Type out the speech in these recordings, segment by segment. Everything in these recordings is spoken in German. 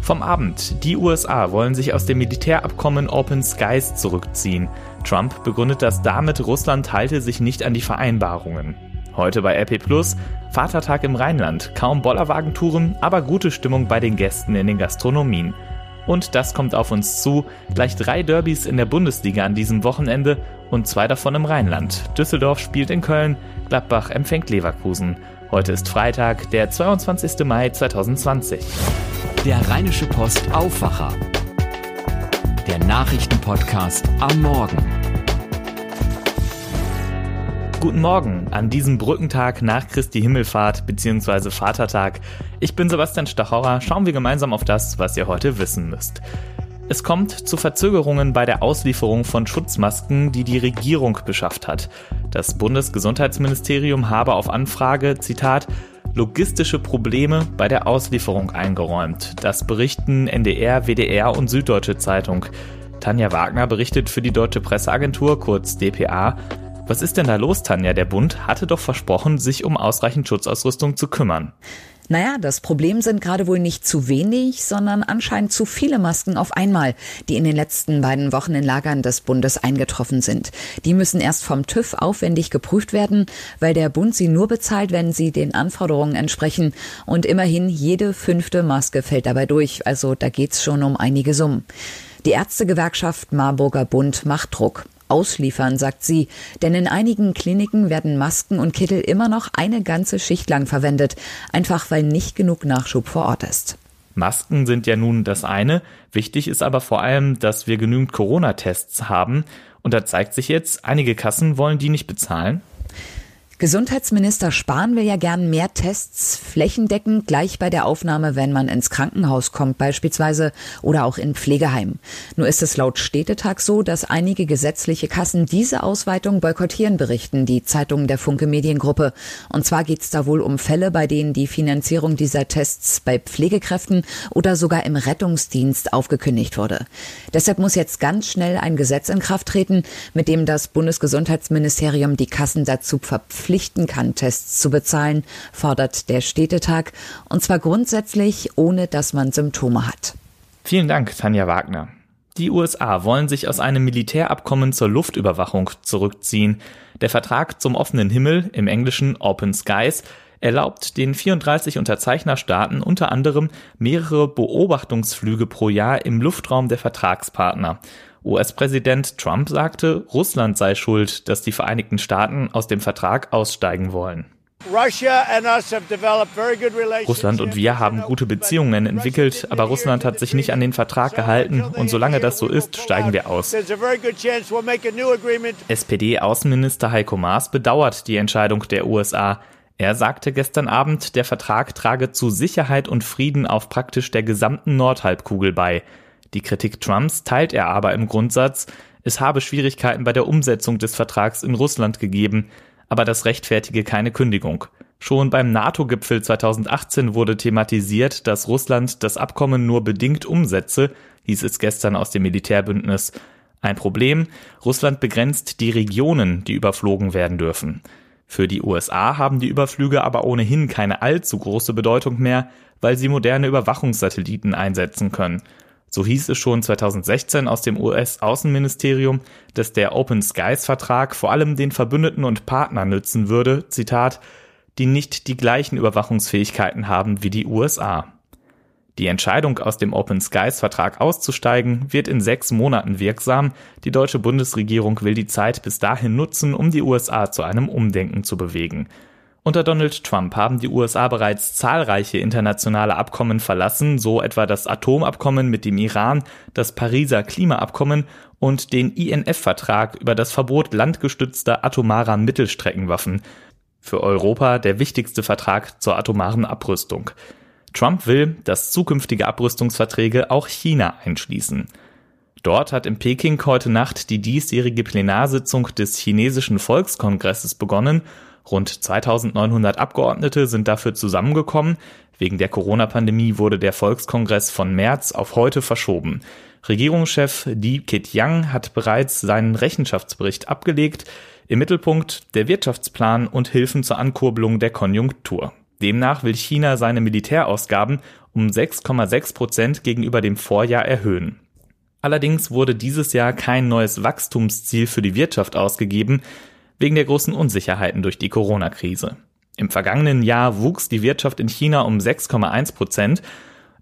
Vom Abend. Die USA wollen sich aus dem Militärabkommen Open Skies zurückziehen. Trump begründet das damit, Russland halte sich nicht an die Vereinbarungen. Heute bei RP Plus, Vatertag im Rheinland. Kaum Bollerwagentouren, aber gute Stimmung bei den Gästen in den Gastronomien. Und das kommt auf uns zu. Gleich drei Derbys in der Bundesliga an diesem Wochenende und zwei davon im Rheinland. Düsseldorf spielt in Köln, Gladbach empfängt Leverkusen. Heute ist Freitag, der 22. Mai 2020. Der Rheinische Post Aufwacher. Der Nachrichtenpodcast am Morgen. Guten Morgen an diesem Brückentag nach Christi Himmelfahrt bzw. Vatertag. Ich bin Sebastian Stachorra. Schauen wir gemeinsam auf das, was ihr heute wissen müsst. Es kommt zu Verzögerungen bei der Auslieferung von Schutzmasken, die die Regierung beschafft hat. Das Bundesgesundheitsministerium habe auf Anfrage, Zitat, logistische Probleme bei der Auslieferung eingeräumt. Das berichten NDR, WDR und Süddeutsche Zeitung. Tanja Wagner berichtet für die Deutsche Presseagentur, kurz DPA. Was ist denn da los, Tanja? Der Bund hatte doch versprochen, sich um ausreichend Schutzausrüstung zu kümmern. Naja, das Problem sind gerade wohl nicht zu wenig, sondern anscheinend zu viele Masken auf einmal, die in den letzten beiden Wochen in Lagern des Bundes eingetroffen sind. Die müssen erst vom TÜV aufwendig geprüft werden, weil der Bund sie nur bezahlt, wenn sie den Anforderungen entsprechen. Und immerhin jede fünfte Maske fällt dabei durch. Also da geht's schon um einige Summen. Die Ärztegewerkschaft Marburger Bund macht Druck ausliefern, sagt sie. Denn in einigen Kliniken werden Masken und Kittel immer noch eine ganze Schicht lang verwendet, einfach weil nicht genug Nachschub vor Ort ist. Masken sind ja nun das eine. Wichtig ist aber vor allem, dass wir genügend Corona-Tests haben. Und da zeigt sich jetzt, einige Kassen wollen die nicht bezahlen. Gesundheitsminister Spahn will ja gern mehr Tests flächendeckend gleich bei der Aufnahme, wenn man ins Krankenhaus kommt beispielsweise oder auch in Pflegeheim. Nur ist es laut Städtetag so, dass einige gesetzliche Kassen diese Ausweitung boykottieren, berichten die Zeitungen der Funke Mediengruppe. Und zwar geht es da wohl um Fälle, bei denen die Finanzierung dieser Tests bei Pflegekräften oder sogar im Rettungsdienst aufgekündigt wurde. Deshalb muss jetzt ganz schnell ein Gesetz in Kraft treten, mit dem das Bundesgesundheitsministerium die Kassen dazu verpflichtet, verpflichten kann, Tests zu bezahlen, fordert der Städtetag, und zwar grundsätzlich, ohne dass man Symptome hat. Vielen Dank, Tanja Wagner. Die USA wollen sich aus einem Militärabkommen zur Luftüberwachung zurückziehen. Der Vertrag zum offenen Himmel, im Englischen Open Skies, erlaubt den 34 Unterzeichnerstaaten unter anderem mehrere Beobachtungsflüge pro Jahr im Luftraum der Vertragspartner. US-Präsident Trump sagte, Russland sei schuld, dass die Vereinigten Staaten aus dem Vertrag aussteigen wollen. Russland und wir haben gute Beziehungen entwickelt, aber Russland hat sich nicht an den Vertrag gehalten und solange das so ist, steigen wir aus. SPD-Außenminister Heiko Maas bedauert die Entscheidung der USA. Er sagte gestern Abend, der Vertrag trage zu Sicherheit und Frieden auf praktisch der gesamten Nordhalbkugel bei. Die Kritik Trumps teilt er aber im Grundsatz, es habe Schwierigkeiten bei der Umsetzung des Vertrags in Russland gegeben, aber das rechtfertige keine Kündigung. Schon beim NATO-Gipfel 2018 wurde thematisiert, dass Russland das Abkommen nur bedingt umsetze, hieß es gestern aus dem Militärbündnis. Ein Problem, Russland begrenzt die Regionen, die überflogen werden dürfen. Für die USA haben die Überflüge aber ohnehin keine allzu große Bedeutung mehr, weil sie moderne Überwachungssatelliten einsetzen können. So hieß es schon 2016 aus dem US-Außenministerium, dass der Open Skies-Vertrag vor allem den Verbündeten und Partnern nützen würde, Zitat, die nicht die gleichen Überwachungsfähigkeiten haben wie die USA. Die Entscheidung, aus dem Open Skies-Vertrag auszusteigen, wird in sechs Monaten wirksam. Die deutsche Bundesregierung will die Zeit bis dahin nutzen, um die USA zu einem Umdenken zu bewegen. Unter Donald Trump haben die USA bereits zahlreiche internationale Abkommen verlassen, so etwa das Atomabkommen mit dem Iran, das Pariser Klimaabkommen und den INF-Vertrag über das Verbot landgestützter atomarer Mittelstreckenwaffen. Für Europa der wichtigste Vertrag zur atomaren Abrüstung. Trump will, dass zukünftige Abrüstungsverträge auch China einschließen. Dort hat in Peking heute Nacht die diesjährige Plenarsitzung des chinesischen Volkskongresses begonnen Rund 2900 Abgeordnete sind dafür zusammengekommen. Wegen der Corona-Pandemie wurde der Volkskongress von März auf heute verschoben. Regierungschef Li Keqiang hat bereits seinen Rechenschaftsbericht abgelegt. Im Mittelpunkt der Wirtschaftsplan und Hilfen zur Ankurbelung der Konjunktur. Demnach will China seine Militärausgaben um 6,6 Prozent gegenüber dem Vorjahr erhöhen. Allerdings wurde dieses Jahr kein neues Wachstumsziel für die Wirtschaft ausgegeben, wegen der großen Unsicherheiten durch die Corona-Krise. Im vergangenen Jahr wuchs die Wirtschaft in China um 6,1 Prozent.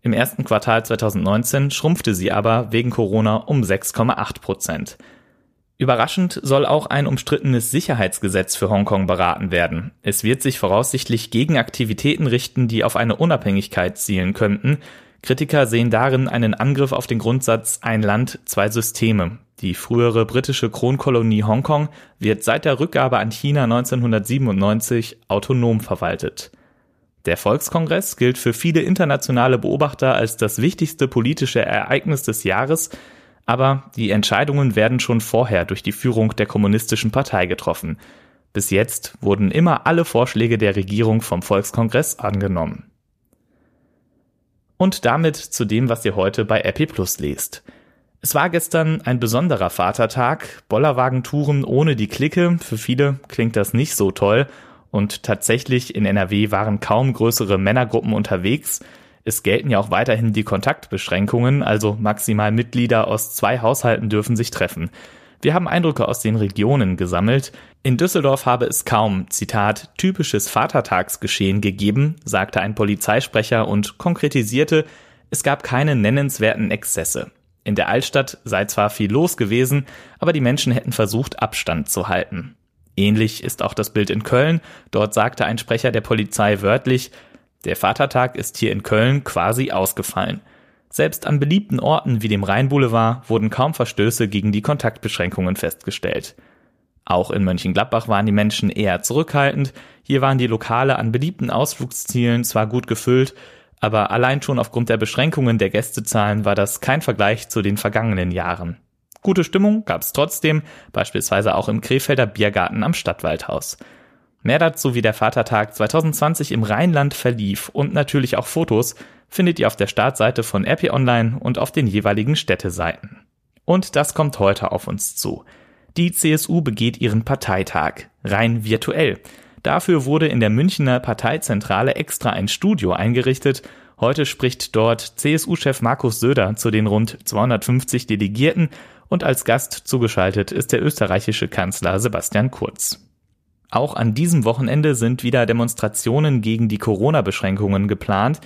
Im ersten Quartal 2019 schrumpfte sie aber wegen Corona um 6,8 Prozent. Überraschend soll auch ein umstrittenes Sicherheitsgesetz für Hongkong beraten werden. Es wird sich voraussichtlich gegen Aktivitäten richten, die auf eine Unabhängigkeit zielen könnten. Kritiker sehen darin einen Angriff auf den Grundsatz ein Land, zwei Systeme. Die frühere britische Kronkolonie Hongkong wird seit der Rückgabe an China 1997 autonom verwaltet. Der Volkskongress gilt für viele internationale Beobachter als das wichtigste politische Ereignis des Jahres, aber die Entscheidungen werden schon vorher durch die Führung der Kommunistischen Partei getroffen. Bis jetzt wurden immer alle Vorschläge der Regierung vom Volkskongress angenommen. Und damit zu dem, was ihr heute bei RP Plus lest. Es war gestern ein besonderer Vatertag, Bollerwagentouren ohne die Clique, für viele klingt das nicht so toll und tatsächlich in NRW waren kaum größere Männergruppen unterwegs. Es gelten ja auch weiterhin die Kontaktbeschränkungen, also maximal Mitglieder aus zwei Haushalten dürfen sich treffen. Wir haben Eindrücke aus den Regionen gesammelt. In Düsseldorf habe es kaum, Zitat, typisches Vatertagsgeschehen gegeben, sagte ein Polizeisprecher und konkretisierte, es gab keine nennenswerten Exzesse. In der Altstadt sei zwar viel los gewesen, aber die Menschen hätten versucht, Abstand zu halten. Ähnlich ist auch das Bild in Köln. Dort sagte ein Sprecher der Polizei wörtlich, der Vatertag ist hier in Köln quasi ausgefallen. Selbst an beliebten Orten wie dem Rheinboulevard wurden kaum Verstöße gegen die Kontaktbeschränkungen festgestellt. Auch in Mönchengladbach waren die Menschen eher zurückhaltend. Hier waren die Lokale an beliebten Ausflugszielen zwar gut gefüllt, aber allein schon aufgrund der Beschränkungen der Gästezahlen war das kein Vergleich zu den vergangenen Jahren. Gute Stimmung gab es trotzdem, beispielsweise auch im Krefelder Biergarten am Stadtwaldhaus. Mehr dazu, wie der Vatertag 2020 im Rheinland verlief und natürlich auch Fotos findet ihr auf der Startseite von RP Online und auf den jeweiligen Städteseiten. Und das kommt heute auf uns zu. Die CSU begeht ihren Parteitag, rein virtuell. Dafür wurde in der Münchner Parteizentrale extra ein Studio eingerichtet. Heute spricht dort CSU-Chef Markus Söder zu den rund 250 Delegierten und als Gast zugeschaltet ist der österreichische Kanzler Sebastian Kurz. Auch an diesem Wochenende sind wieder Demonstrationen gegen die Corona-Beschränkungen geplant.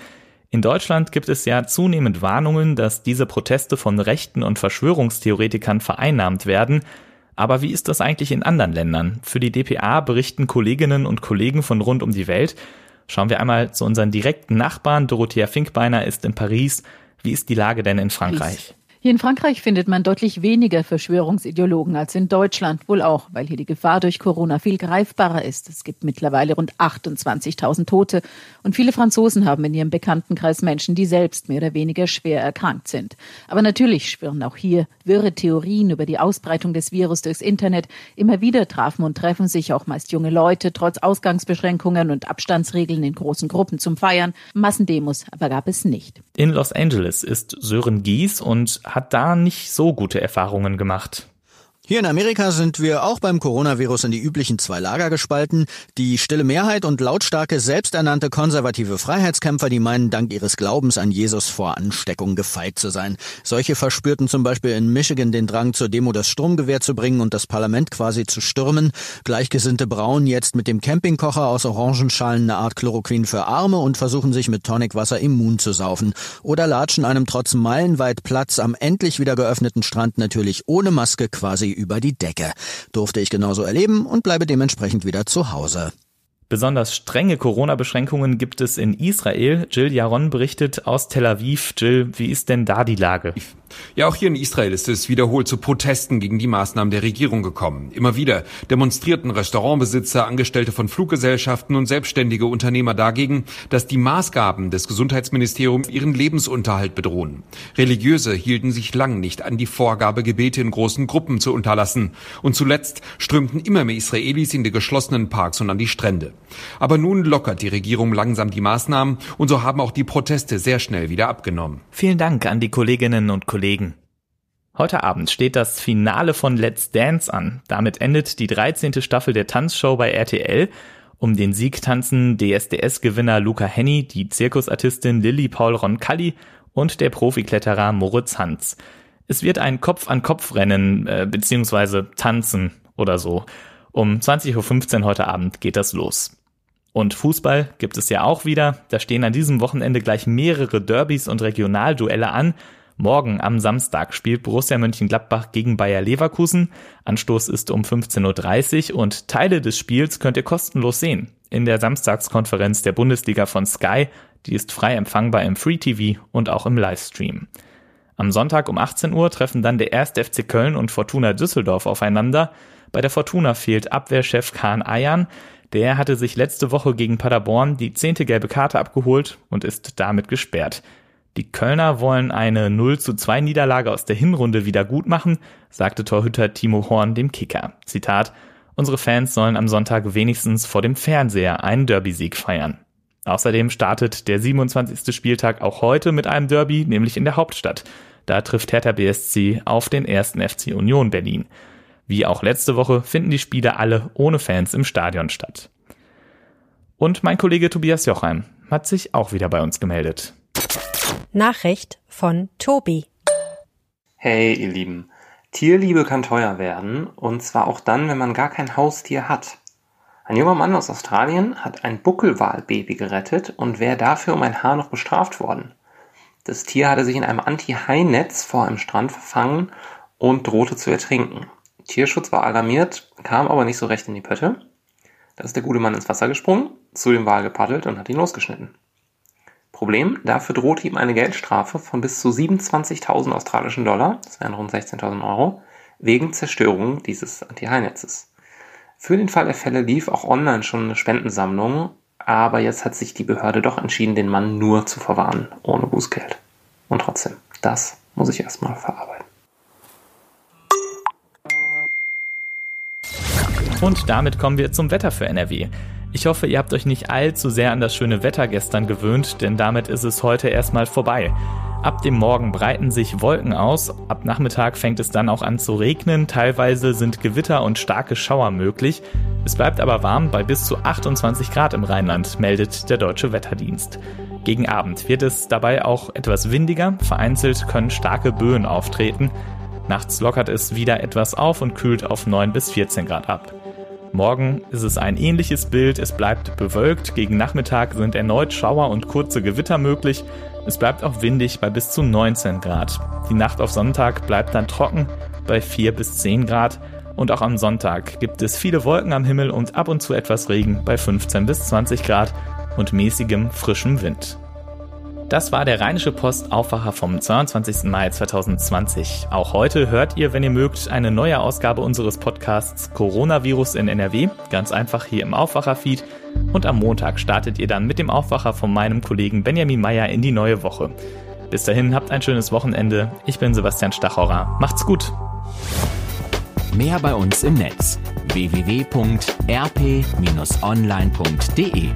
In Deutschland gibt es ja zunehmend Warnungen, dass diese Proteste von Rechten und Verschwörungstheoretikern vereinnahmt werden. Aber wie ist das eigentlich in anderen Ländern? Für die DPA berichten Kolleginnen und Kollegen von rund um die Welt. Schauen wir einmal zu unseren direkten Nachbarn. Dorothea Finkbeiner ist in Paris. Wie ist die Lage denn in Frankreich? Hier in Frankreich findet man deutlich weniger Verschwörungsideologen als in Deutschland, wohl auch, weil hier die Gefahr durch Corona viel greifbarer ist. Es gibt mittlerweile rund 28.000 Tote und viele Franzosen haben in ihrem Bekanntenkreis Menschen, die selbst mehr oder weniger schwer erkrankt sind. Aber natürlich schwirren auch hier wirre Theorien über die Ausbreitung des Virus durchs Internet. Immer wieder trafen und treffen sich auch meist junge Leute, trotz Ausgangsbeschränkungen und Abstandsregeln in großen Gruppen zum Feiern. Massendemos aber gab es nicht. In Los Angeles ist Sören Gies und hat da nicht so gute Erfahrungen gemacht. Hier in Amerika sind wir auch beim Coronavirus in die üblichen zwei Lager gespalten. Die stille Mehrheit und lautstarke, selbsternannte konservative Freiheitskämpfer, die meinen, dank ihres Glaubens an Jesus vor Ansteckung gefeit zu sein. Solche verspürten zum Beispiel in Michigan den Drang, zur Demo das Stromgewehr zu bringen und das Parlament quasi zu stürmen. Gleichgesinnte brauen jetzt mit dem Campingkocher aus Orangenschalen eine Art Chloroquin für Arme und versuchen sich mit Tonicwasser immun zu saufen. Oder latschen einem trotz meilenweit Platz am endlich wieder geöffneten Strand natürlich ohne Maske quasi über die Decke. Durfte ich genauso erleben und bleibe dementsprechend wieder zu Hause. Besonders strenge Corona-Beschränkungen gibt es in Israel. Jill Jaron berichtet aus Tel Aviv. Jill, wie ist denn da die Lage? Ja, auch hier in Israel ist es wiederholt zu Protesten gegen die Maßnahmen der Regierung gekommen. Immer wieder demonstrierten Restaurantbesitzer, Angestellte von Fluggesellschaften und selbstständige Unternehmer dagegen, dass die Maßgaben des Gesundheitsministeriums ihren Lebensunterhalt bedrohen. Religiöse hielten sich lang nicht an die Vorgabe, Gebete in großen Gruppen zu unterlassen. Und zuletzt strömten immer mehr Israelis in die geschlossenen Parks und an die Strände. Aber nun lockert die Regierung langsam die Maßnahmen und so haben auch die Proteste sehr schnell wieder abgenommen. Vielen Dank an die Kolleginnen und Kollegen Kollegen. Heute Abend steht das Finale von Let's Dance an. Damit endet die 13. Staffel der Tanzshow bei RTL. Um den Sieg tanzen DSDS-Gewinner Luca Henny, die Zirkusartistin Lilly Paul Roncalli und der Profikletterer Moritz Hans. Es wird ein Kopf-an-Kopf-Rennen äh, beziehungsweise Tanzen oder so. Um 20.15 Uhr heute Abend geht das los. Und Fußball gibt es ja auch wieder. Da stehen an diesem Wochenende gleich mehrere Derbys und Regionalduelle an. Morgen am Samstag spielt Borussia Mönchengladbach gegen Bayer Leverkusen. Anstoß ist um 15.30 Uhr und Teile des Spiels könnt ihr kostenlos sehen. In der Samstagskonferenz der Bundesliga von Sky. Die ist frei empfangbar im Free TV und auch im Livestream. Am Sonntag um 18 Uhr treffen dann der 1. FC Köln und Fortuna Düsseldorf aufeinander. Bei der Fortuna fehlt Abwehrchef Kahn Ayan. Der hatte sich letzte Woche gegen Paderborn die zehnte gelbe Karte abgeholt und ist damit gesperrt. Die Kölner wollen eine 0 zu 2 Niederlage aus der Hinrunde wieder gut machen, sagte Torhüter Timo Horn dem Kicker. Zitat, unsere Fans sollen am Sonntag wenigstens vor dem Fernseher einen Derby-Sieg feiern. Außerdem startet der 27. Spieltag auch heute mit einem Derby, nämlich in der Hauptstadt. Da trifft Hertha BSC auf den ersten FC Union Berlin. Wie auch letzte Woche finden die Spiele alle ohne Fans im Stadion statt. Und mein Kollege Tobias Jochheim hat sich auch wieder bei uns gemeldet. Nachricht von Tobi. Hey, ihr Lieben. Tierliebe kann teuer werden, und zwar auch dann, wenn man gar kein Haustier hat. Ein junger Mann aus Australien hat ein Buckelwalbaby gerettet und wäre dafür um ein Haar noch bestraft worden. Das Tier hatte sich in einem Anti-Hai-Netz vor einem Strand verfangen und drohte zu ertrinken. Tierschutz war alarmiert, kam aber nicht so recht in die Pötte. Da ist der gute Mann ins Wasser gesprungen, zu dem Wal gepaddelt und hat ihn losgeschnitten. Problem, dafür drohte ihm eine Geldstrafe von bis zu 27.000 australischen Dollar, das wären rund 16.000 Euro, wegen Zerstörung dieses Anti-Hai-Netzes. Für den Fall der Fälle lief auch online schon eine Spendensammlung, aber jetzt hat sich die Behörde doch entschieden, den Mann nur zu verwahren, ohne Bußgeld. Und trotzdem, das muss ich erstmal verarbeiten. Und damit kommen wir zum Wetter für NRW. Ich hoffe, ihr habt euch nicht allzu sehr an das schöne Wetter gestern gewöhnt, denn damit ist es heute erstmal vorbei. Ab dem Morgen breiten sich Wolken aus, ab Nachmittag fängt es dann auch an zu regnen, teilweise sind Gewitter und starke Schauer möglich. Es bleibt aber warm bei bis zu 28 Grad im Rheinland, meldet der Deutsche Wetterdienst. Gegen Abend wird es dabei auch etwas windiger, vereinzelt können starke Böen auftreten. Nachts lockert es wieder etwas auf und kühlt auf 9 bis 14 Grad ab. Morgen ist es ein ähnliches Bild, es bleibt bewölkt, gegen Nachmittag sind erneut Schauer und kurze Gewitter möglich, es bleibt auch windig bei bis zu 19 Grad. Die Nacht auf Sonntag bleibt dann trocken bei 4 bis 10 Grad und auch am Sonntag gibt es viele Wolken am Himmel und ab und zu etwas Regen bei 15 bis 20 Grad und mäßigem frischem Wind. Das war der Rheinische Post Aufwacher vom 22. Mai 2020. Auch heute hört ihr, wenn ihr mögt, eine neue Ausgabe unseres Podcasts Coronavirus in NRW, ganz einfach hier im Aufwacher-Feed. Und am Montag startet ihr dann mit dem Aufwacher von meinem Kollegen Benjamin Meyer in die neue Woche. Bis dahin habt ein schönes Wochenende. Ich bin Sebastian Stachorra. Macht's gut. Mehr bei uns im Netz www.rp-online.de